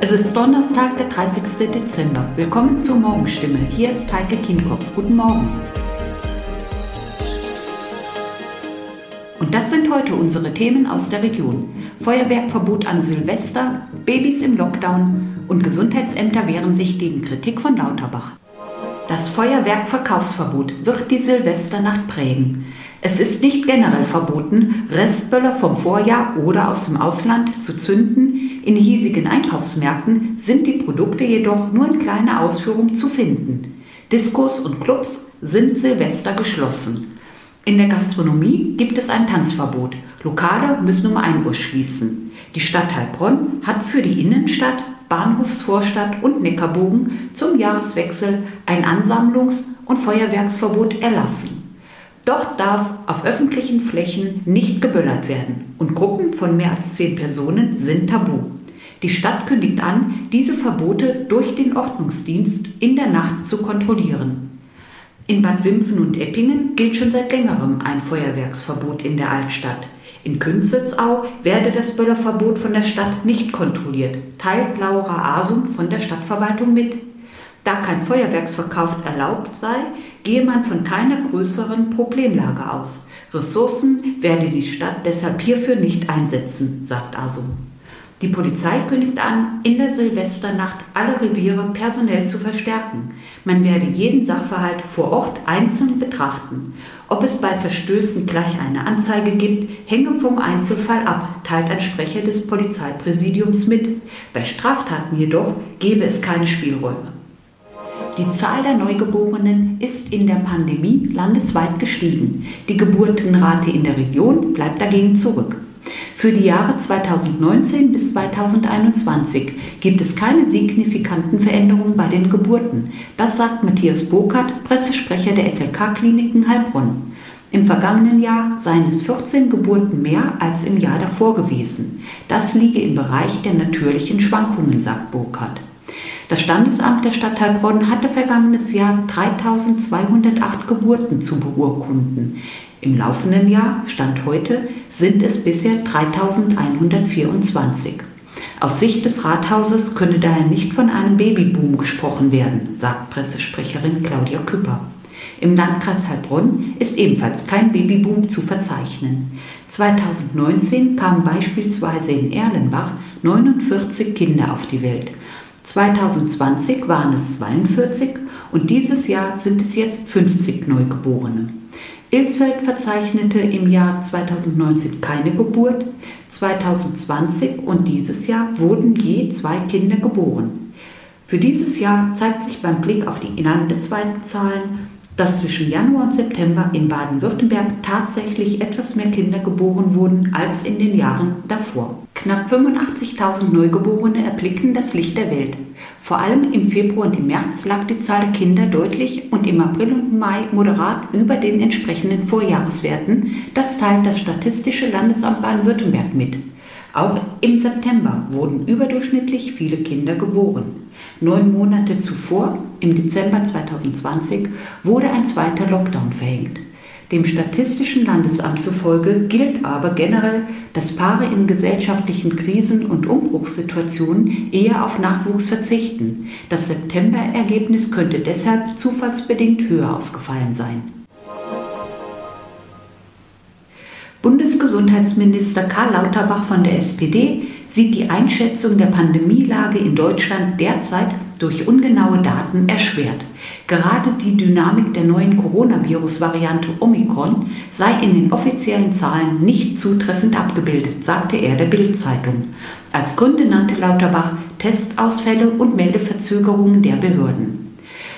Es ist Donnerstag, der 30. Dezember. Willkommen zur Morgenstimme. Hier ist Heike Kinkopf. Guten Morgen. Und das sind heute unsere Themen aus der Region. Feuerwerkverbot an Silvester, Babys im Lockdown und Gesundheitsämter wehren sich gegen Kritik von Lauterbach. Das Feuerwerkverkaufsverbot wird die Silvesternacht prägen. Es ist nicht generell verboten, Restböller vom Vorjahr oder aus dem Ausland zu zünden. In hiesigen Einkaufsmärkten sind die Produkte jedoch nur in kleiner Ausführung zu finden. Diskos und Clubs sind Silvester geschlossen. In der Gastronomie gibt es ein Tanzverbot. Lokale müssen um 1 Uhr schließen. Die Stadt Heilbronn hat für die Innenstadt Bahnhofsvorstadt und Neckarbogen zum Jahreswechsel ein Ansammlungs- und Feuerwerksverbot erlassen. Dort darf auf öffentlichen Flächen nicht geböllert werden und Gruppen von mehr als zehn Personen sind tabu. Die Stadt kündigt an, diese Verbote durch den Ordnungsdienst in der Nacht zu kontrollieren. In Bad Wimpfen und Eppingen gilt schon seit längerem ein Feuerwerksverbot in der Altstadt. In Künzelsau werde das Böllerverbot von der Stadt nicht kontrolliert, teilt Laura Asum von der Stadtverwaltung mit. Da kein Feuerwerksverkauf erlaubt sei, gehe man von keiner größeren Problemlage aus. Ressourcen werde die Stadt deshalb hierfür nicht einsetzen, sagt Asum. Die Polizei kündigt an, in der Silvesternacht alle Reviere personell zu verstärken. Man werde jeden Sachverhalt vor Ort einzeln betrachten. Ob es bei Verstößen gleich eine Anzeige gibt, hänge vom Einzelfall ab, teilt ein Sprecher des Polizeipräsidiums mit. Bei Straftaten jedoch gebe es keine Spielräume. Die Zahl der Neugeborenen ist in der Pandemie landesweit gestiegen. Die Geburtenrate in der Region bleibt dagegen zurück. Für die Jahre 2019 bis 2021 gibt es keine signifikanten Veränderungen bei den Geburten. Das sagt Matthias Burkhardt, Pressesprecher der SLK-Kliniken Heilbronn. Im vergangenen Jahr seien es 14 Geburten mehr als im Jahr davor gewesen. Das liege im Bereich der natürlichen Schwankungen, sagt Burkhardt. Das Standesamt der Stadt Heilbronn hatte vergangenes Jahr 3208 Geburten zu beurkunden. Im laufenden Jahr, Stand heute, sind es bisher 3124. Aus Sicht des Rathauses könne daher nicht von einem Babyboom gesprochen werden, sagt Pressesprecherin Claudia Küpper. Im Landkreis Heilbronn ist ebenfalls kein Babyboom zu verzeichnen. 2019 kamen beispielsweise in Erlenbach 49 Kinder auf die Welt. 2020 waren es 42 und dieses Jahr sind es jetzt 50 Neugeborene. Ilsfeld verzeichnete im Jahr 2019 keine Geburt, 2020 und dieses Jahr wurden je zwei Kinder geboren. Für dieses Jahr zeigt sich beim Blick auf die landesweiten Zahlen, dass zwischen Januar und September in Baden-Württemberg tatsächlich etwas mehr Kinder geboren wurden als in den Jahren davor. Knapp 85.000 Neugeborene erblickten das Licht der Welt. Vor allem im Februar und im März lag die Zahl der Kinder deutlich und im April und Mai moderat über den entsprechenden Vorjahreswerten. Das teilt das Statistische Landesamt Baden-Württemberg mit. Auch im September wurden überdurchschnittlich viele Kinder geboren. Neun Monate zuvor, im Dezember 2020, wurde ein zweiter Lockdown verhängt. Dem Statistischen Landesamt zufolge gilt aber generell, dass Paare in gesellschaftlichen Krisen und Umbruchssituationen eher auf Nachwuchs verzichten. Das September-Ergebnis könnte deshalb zufallsbedingt höher ausgefallen sein. Bundesgesundheitsminister Karl Lauterbach von der SPD sieht die Einschätzung der Pandemielage in Deutschland derzeit durch ungenaue Daten erschwert. Gerade die Dynamik der neuen Coronavirus-Variante Omikron sei in den offiziellen Zahlen nicht zutreffend abgebildet, sagte er der Bild-Zeitung. Als Gründe nannte Lauterbach Testausfälle und Meldeverzögerungen der Behörden.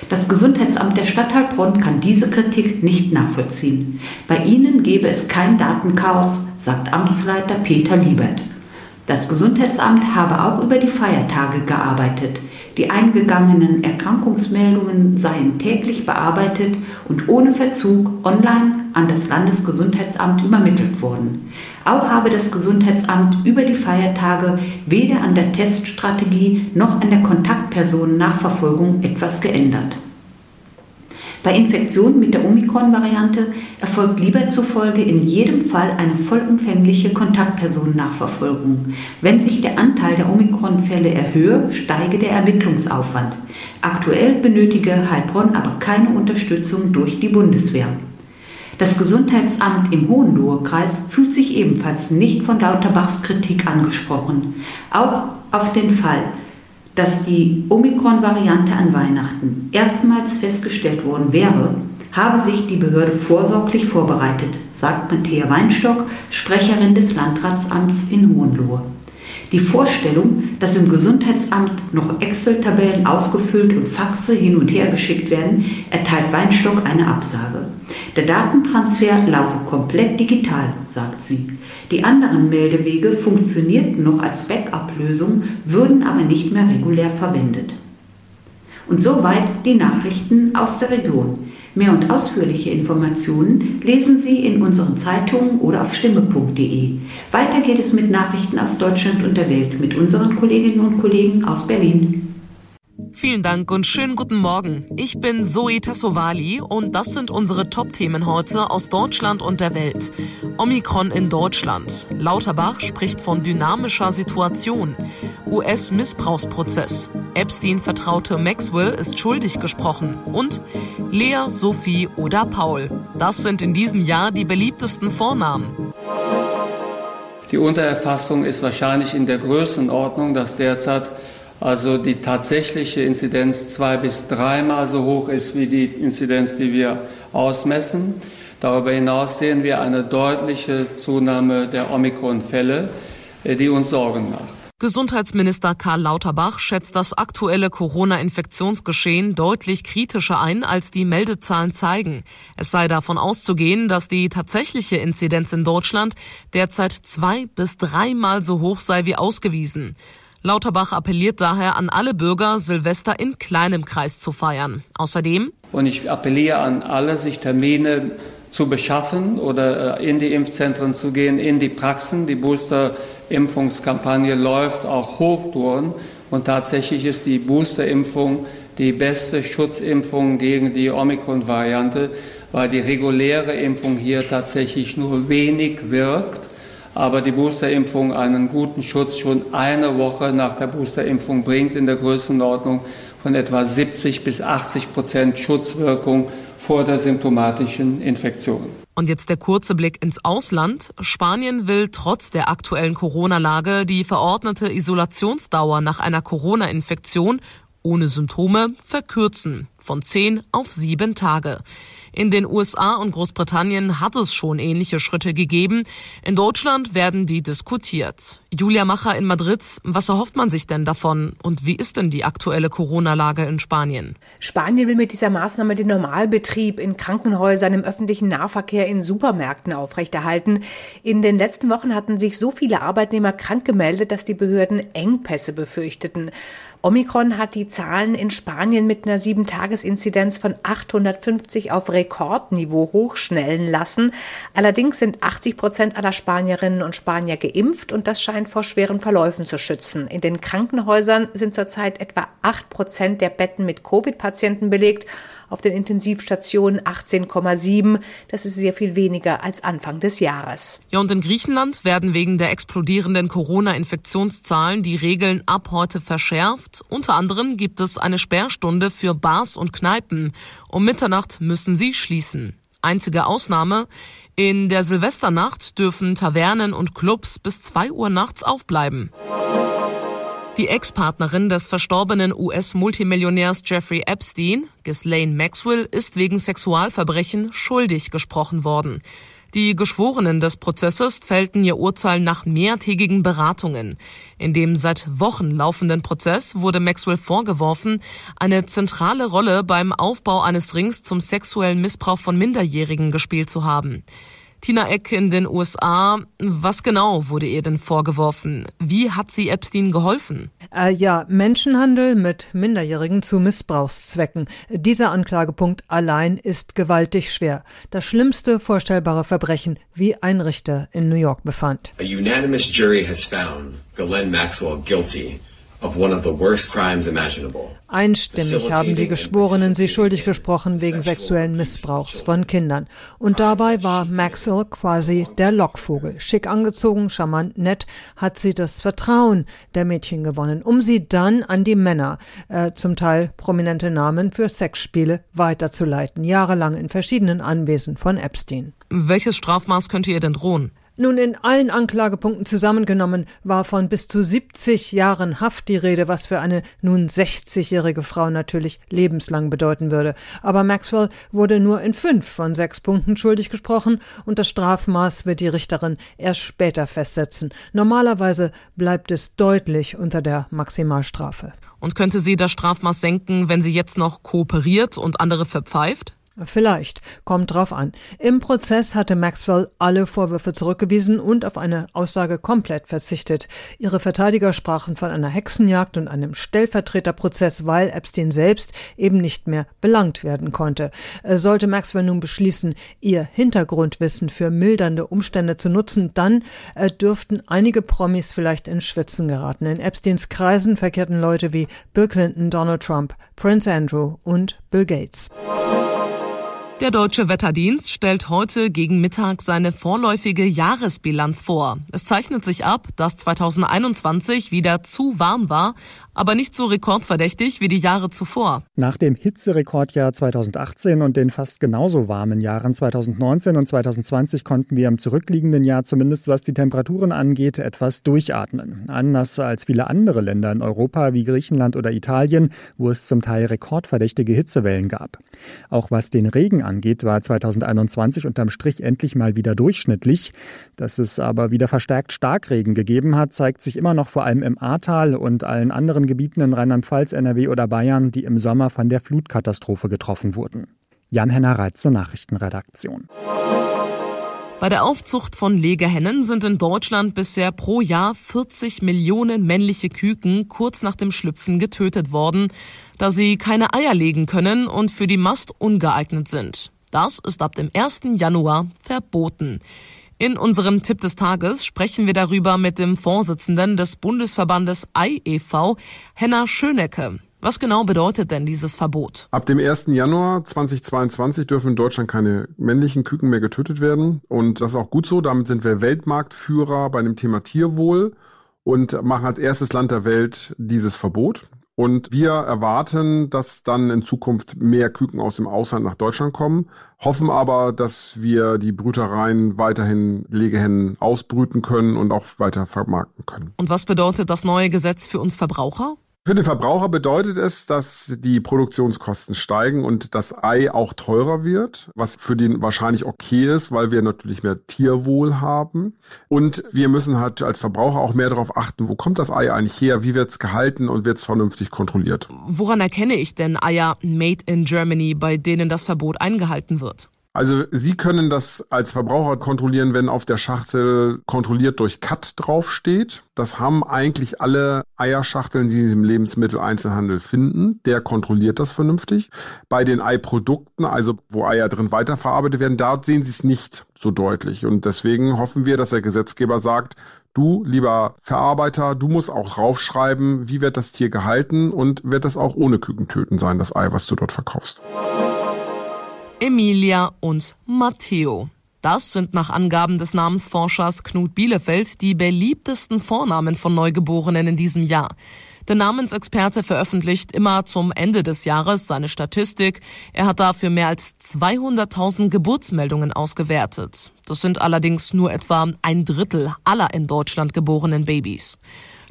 Das Gesundheitsamt der Stadt Heilbronn kann diese Kritik nicht nachvollziehen. Bei ihnen gebe es kein Datenchaos, sagt Amtsleiter Peter Liebert. Das Gesundheitsamt habe auch über die Feiertage gearbeitet. Die eingegangenen Erkrankungsmeldungen seien täglich bearbeitet und ohne Verzug online an das Landesgesundheitsamt übermittelt worden. Auch habe das Gesundheitsamt über die Feiertage weder an der Teststrategie noch an der Kontaktpersonennachverfolgung etwas geändert. Bei Infektionen mit der Omikron-Variante erfolgt lieber zufolge in jedem Fall eine vollumfängliche Kontaktpersonennachverfolgung. Wenn sich der Anteil der Omikron-Fälle erhöhe, steige der Ermittlungsaufwand. Aktuell benötige Heilbronn aber keine Unterstützung durch die Bundeswehr. Das Gesundheitsamt im Hohenlohe-Kreis fühlt sich ebenfalls nicht von Lauterbachs Kritik angesprochen. Auch auf den Fall, dass die Omikron-Variante an Weihnachten erstmals festgestellt worden wäre, habe sich die Behörde vorsorglich vorbereitet, sagt Matthäa Weinstock, Sprecherin des Landratsamts in Hohenlohe. Die Vorstellung, dass im Gesundheitsamt noch Excel-Tabellen ausgefüllt und Faxe hin und her geschickt werden, erteilt Weinstock eine Absage. Der Datentransfer laufe komplett digital, sagt sie. Die anderen Meldewege funktionierten noch als Backup-Lösung, würden aber nicht mehr regulär verwendet. Und soweit die Nachrichten aus der Region. Mehr und ausführliche Informationen lesen Sie in unseren Zeitungen oder auf stimme.de. Weiter geht es mit Nachrichten aus Deutschland und der Welt mit unseren Kolleginnen und Kollegen aus Berlin. Vielen Dank und schönen guten Morgen. Ich bin Zoe Tassovali und das sind unsere Top-Themen heute aus Deutschland und der Welt. Omikron in Deutschland. Lauterbach spricht von dynamischer Situation. US-Missbrauchsprozess. Epstein-Vertraute Maxwell ist schuldig gesprochen. Und Lea, Sophie oder Paul. Das sind in diesem Jahr die beliebtesten Vornamen. Die Untererfassung ist wahrscheinlich in der Größenordnung, dass derzeit also die tatsächliche Inzidenz zwei bis dreimal so hoch ist wie die Inzidenz, die wir ausmessen. Darüber hinaus sehen wir eine deutliche Zunahme der Omikron-Fälle, die uns Sorgen macht. Gesundheitsminister Karl Lauterbach schätzt das aktuelle Corona-Infektionsgeschehen deutlich kritischer ein, als die Meldezahlen zeigen. Es sei davon auszugehen, dass die tatsächliche Inzidenz in Deutschland derzeit zwei bis dreimal so hoch sei wie ausgewiesen. Lauterbach appelliert daher an alle Bürger, Silvester in kleinem Kreis zu feiern. Außerdem und ich appelliere an alle, sich Termine zu beschaffen oder äh, in die Impfzentren zu gehen, in die Praxen. Die Booster-Impfungskampagne läuft auch Hochtouren und tatsächlich ist die Boosterimpfung die beste Schutzimpfung gegen die Omikron-Variante, weil die reguläre Impfung hier tatsächlich nur wenig wirkt aber die Boosterimpfung einen guten Schutz schon eine Woche nach der Boosterimpfung bringt in der Größenordnung von etwa 70 bis 80 Prozent Schutzwirkung vor der symptomatischen Infektion. Und jetzt der kurze Blick ins Ausland. Spanien will trotz der aktuellen Corona-Lage die verordnete Isolationsdauer nach einer Corona-Infektion ohne Symptome verkürzen von zehn auf sieben Tage. In den USA und Großbritannien hat es schon ähnliche Schritte gegeben. In Deutschland werden die diskutiert. Julia Macher in Madrid, was erhofft man sich denn davon und wie ist denn die aktuelle Corona-Lage in Spanien? Spanien will mit dieser Maßnahme den Normalbetrieb in Krankenhäusern, im öffentlichen Nahverkehr, in Supermärkten aufrechterhalten. In den letzten Wochen hatten sich so viele Arbeitnehmer krank gemeldet, dass die Behörden Engpässe befürchteten. Omikron hat die Zahlen in Spanien mit einer 7-Tages-Inzidenz von 850 auf Rekordniveau hochschnellen lassen. Allerdings sind 80 Prozent aller Spanierinnen und Spanier geimpft und das scheint vor schweren Verläufen zu schützen. In den Krankenhäusern sind zurzeit etwa 8 Prozent der Betten mit Covid-Patienten belegt auf den Intensivstationen 18,7. Das ist sehr viel weniger als Anfang des Jahres. Ja, und in Griechenland werden wegen der explodierenden Corona-Infektionszahlen die Regeln ab heute verschärft. Unter anderem gibt es eine Sperrstunde für Bars und Kneipen. Um Mitternacht müssen sie schließen. Einzige Ausnahme, in der Silvesternacht dürfen Tavernen und Clubs bis zwei Uhr nachts aufbleiben. Die Ex-Partnerin des verstorbenen US-Multimillionärs Jeffrey Epstein, Ghislaine Maxwell, ist wegen Sexualverbrechen schuldig gesprochen worden. Die Geschworenen des Prozesses fällten ihr Urteil nach mehrtägigen Beratungen. In dem seit Wochen laufenden Prozess wurde Maxwell vorgeworfen, eine zentrale Rolle beim Aufbau eines Rings zum sexuellen Missbrauch von Minderjährigen gespielt zu haben. Tina Eck in den USA. Was genau wurde ihr denn vorgeworfen? Wie hat sie Epstein geholfen? Äh, ja, Menschenhandel mit Minderjährigen zu Missbrauchszwecken. Dieser Anklagepunkt allein ist gewaltig schwer. Das schlimmste vorstellbare Verbrechen, wie ein Richter in New York befand. A unanimous jury has found Ghislaine Maxwell guilty Einstimmig haben die Geschworenen sie schuldig gesprochen wegen sexuellen Missbrauchs von Kindern. Und dabei war Maxwell quasi der Lockvogel. Schick angezogen, charmant, nett, hat sie das Vertrauen der Mädchen gewonnen, um sie dann an die Männer, äh, zum Teil prominente Namen für Sexspiele, weiterzuleiten. Jahrelang in verschiedenen Anwesen von Epstein. Welches Strafmaß könnte ihr denn drohen? Nun, in allen Anklagepunkten zusammengenommen war von bis zu 70 Jahren Haft die Rede, was für eine nun 60-jährige Frau natürlich lebenslang bedeuten würde. Aber Maxwell wurde nur in fünf von sechs Punkten schuldig gesprochen und das Strafmaß wird die Richterin erst später festsetzen. Normalerweise bleibt es deutlich unter der Maximalstrafe. Und könnte sie das Strafmaß senken, wenn sie jetzt noch kooperiert und andere verpfeift? Vielleicht, kommt drauf an. Im Prozess hatte Maxwell alle Vorwürfe zurückgewiesen und auf eine Aussage komplett verzichtet. Ihre Verteidiger sprachen von einer Hexenjagd und einem Stellvertreterprozess, weil Epstein selbst eben nicht mehr belangt werden konnte. Äh, sollte Maxwell nun beschließen, ihr Hintergrundwissen für mildernde Umstände zu nutzen, dann äh, dürften einige Promis vielleicht in Schwitzen geraten. In Epsteins Kreisen verkehrten Leute wie Bill Clinton, Donald Trump, Prince Andrew und Bill Gates. Der Deutsche Wetterdienst stellt heute gegen Mittag seine vorläufige Jahresbilanz vor. Es zeichnet sich ab, dass 2021 wieder zu warm war, aber nicht so rekordverdächtig wie die Jahre zuvor. Nach dem Hitzerekordjahr 2018 und den fast genauso warmen Jahren 2019 und 2020 konnten wir im zurückliegenden Jahr zumindest was die Temperaturen angeht etwas durchatmen. Anders als viele andere Länder in Europa wie Griechenland oder Italien, wo es zum Teil rekordverdächtige Hitzewellen gab. Auch was den Regen angeht, war 2021 unterm Strich endlich mal wieder durchschnittlich. Dass es aber wieder verstärkt Starkregen gegeben hat, zeigt sich immer noch vor allem im Ahrtal und allen anderen Gebieten in Rheinland-Pfalz, NRW oder Bayern, die im Sommer von der Flutkatastrophe getroffen wurden. Jan-Henner Reitze, Nachrichtenredaktion. Bei der Aufzucht von Legehennen sind in Deutschland bisher pro Jahr 40 Millionen männliche Küken kurz nach dem Schlüpfen getötet worden, da sie keine Eier legen können und für die Mast ungeeignet sind. Das ist ab dem 1. Januar verboten. In unserem Tipp des Tages sprechen wir darüber mit dem Vorsitzenden des Bundesverbandes IEV, Henna Schönecke. Was genau bedeutet denn dieses Verbot? Ab dem 1. Januar 2022 dürfen in Deutschland keine männlichen Küken mehr getötet werden. Und das ist auch gut so. Damit sind wir Weltmarktführer bei dem Thema Tierwohl und machen als erstes Land der Welt dieses Verbot. Und wir erwarten, dass dann in Zukunft mehr Küken aus dem Ausland nach Deutschland kommen, hoffen aber, dass wir die Brütereien weiterhin Legehennen ausbrüten können und auch weiter vermarkten können. Und was bedeutet das neue Gesetz für uns Verbraucher? Für den Verbraucher bedeutet es, dass die Produktionskosten steigen und das Ei auch teurer wird, was für den wahrscheinlich okay ist, weil wir natürlich mehr Tierwohl haben. Und wir müssen halt als Verbraucher auch mehr darauf achten, wo kommt das Ei eigentlich her, wie wird es gehalten und wird es vernünftig kontrolliert. Woran erkenne ich denn Eier made in Germany, bei denen das Verbot eingehalten wird? Also Sie können das als Verbraucher kontrollieren, wenn auf der Schachtel kontrolliert durch Cut draufsteht. Das haben eigentlich alle Eierschachteln, die Sie im Lebensmitteleinzelhandel finden. Der kontrolliert das vernünftig. Bei den Eiprodukten, also wo Eier drin weiterverarbeitet werden, dort sehen Sie es nicht so deutlich. Und deswegen hoffen wir, dass der Gesetzgeber sagt, Du, lieber Verarbeiter, du musst auch draufschreiben, wie wird das Tier gehalten und wird das auch ohne Kükentöten sein, das Ei, was du dort verkaufst. Emilia und Matteo. Das sind nach Angaben des Namensforschers Knut Bielefeld die beliebtesten Vornamen von Neugeborenen in diesem Jahr. Der Namensexperte veröffentlicht immer zum Ende des Jahres seine Statistik. Er hat dafür mehr als 200.000 Geburtsmeldungen ausgewertet. Das sind allerdings nur etwa ein Drittel aller in Deutschland geborenen Babys.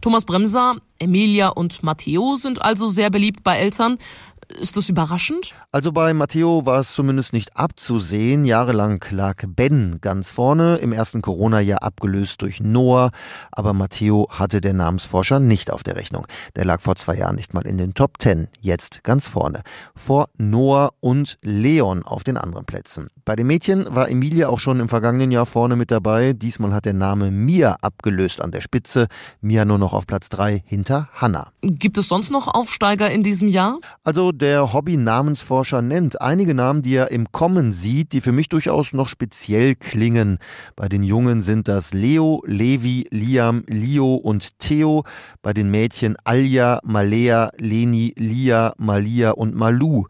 Thomas Bremser, Emilia und Matteo sind also sehr beliebt bei Eltern. Ist das überraschend? Also bei Matteo war es zumindest nicht abzusehen. Jahrelang lag Ben ganz vorne, im ersten Corona-Jahr abgelöst durch Noah. Aber Matteo hatte der Namensforscher nicht auf der Rechnung. Der lag vor zwei Jahren nicht mal in den Top Ten, jetzt ganz vorne. Vor Noah und Leon auf den anderen Plätzen. Bei den Mädchen war Emilia auch schon im vergangenen Jahr vorne mit dabei. Diesmal hat der Name Mia abgelöst an der Spitze. Mia nur noch auf Platz drei hinter Hannah. Gibt es sonst noch Aufsteiger in diesem Jahr? Also der Hobby-Namensforscher, nennt einige Namen, die er im Kommen sieht, die für mich durchaus noch speziell klingen. Bei den Jungen sind das Leo, Levi, Liam, Leo und Theo. Bei den Mädchen Alja, Malea, Leni, Lia, Malia und Malu.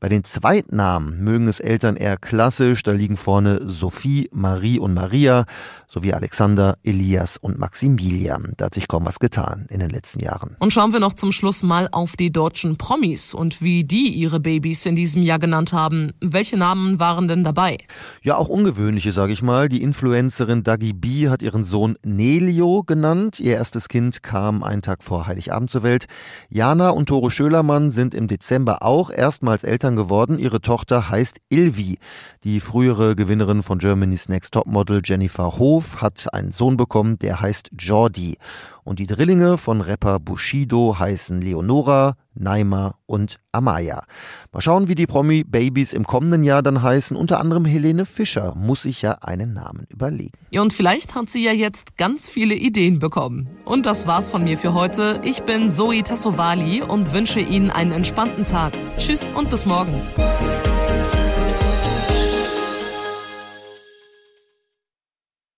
Bei den Zweitnamen mögen es Eltern eher klassisch, da liegen vorne Sophie, Marie und Maria sowie Alexander, Elias und Maximilian. Da hat sich kaum was getan in den letzten Jahren. Und schauen wir noch zum Schluss mal auf die deutschen Promis und wie die ihre Babys in diesem Jahr genannt haben. Welche Namen waren denn dabei? Ja, auch ungewöhnliche, sage ich mal. Die Influencerin Dagi B hat ihren Sohn Nelio genannt. Ihr erstes Kind kam einen Tag vor Heiligabend zur Welt. Jana und Tore Schölermann sind im Dezember auch erstmals Eltern geworden. Ihre Tochter heißt Ilvi. Die frühere Gewinnerin von Germany's Next Topmodel Jennifer Hof hat einen Sohn bekommen, der heißt Jordi. Und die Drillinge von Rapper Bushido heißen Leonora, Naima und Amaya. Mal schauen, wie die Promi-Babys im kommenden Jahr dann heißen. Unter anderem Helene Fischer muss sich ja einen Namen überlegen. Ja, und vielleicht hat sie ja jetzt ganz viele Ideen bekommen. Und das war's von mir für heute. Ich bin Zoe Tassovali und wünsche Ihnen einen entspannten Tag. Tschüss und bis morgen.